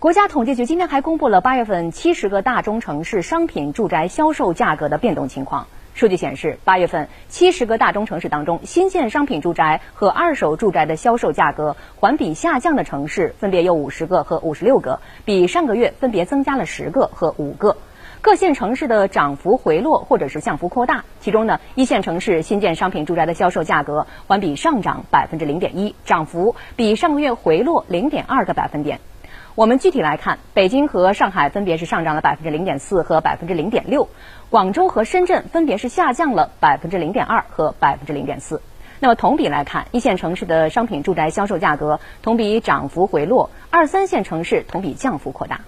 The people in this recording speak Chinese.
国家统计局今天还公布了八月份七十个大中城市商品住宅销售价格的变动情况。数据显示，八月份七十个大中城市当中，新建商品住宅和二手住宅的销售价格环比下降的城市分别有五十个和五十六个，比上个月分别增加了十个和五个。各线城市的涨幅回落或者是降幅扩大。其中呢，一线城市新建商品住宅的销售价格环比上涨百分之零点一，涨幅比上个月回落零点二个百分点。我们具体来看，北京和上海分别是上涨了百分之零点四和百分之零点六，广州和深圳分别是下降了百分之零点二和百分之零点四。那么同比来看，一线城市的商品住宅销售价格同比涨幅回落，二三线城市同比降幅扩大。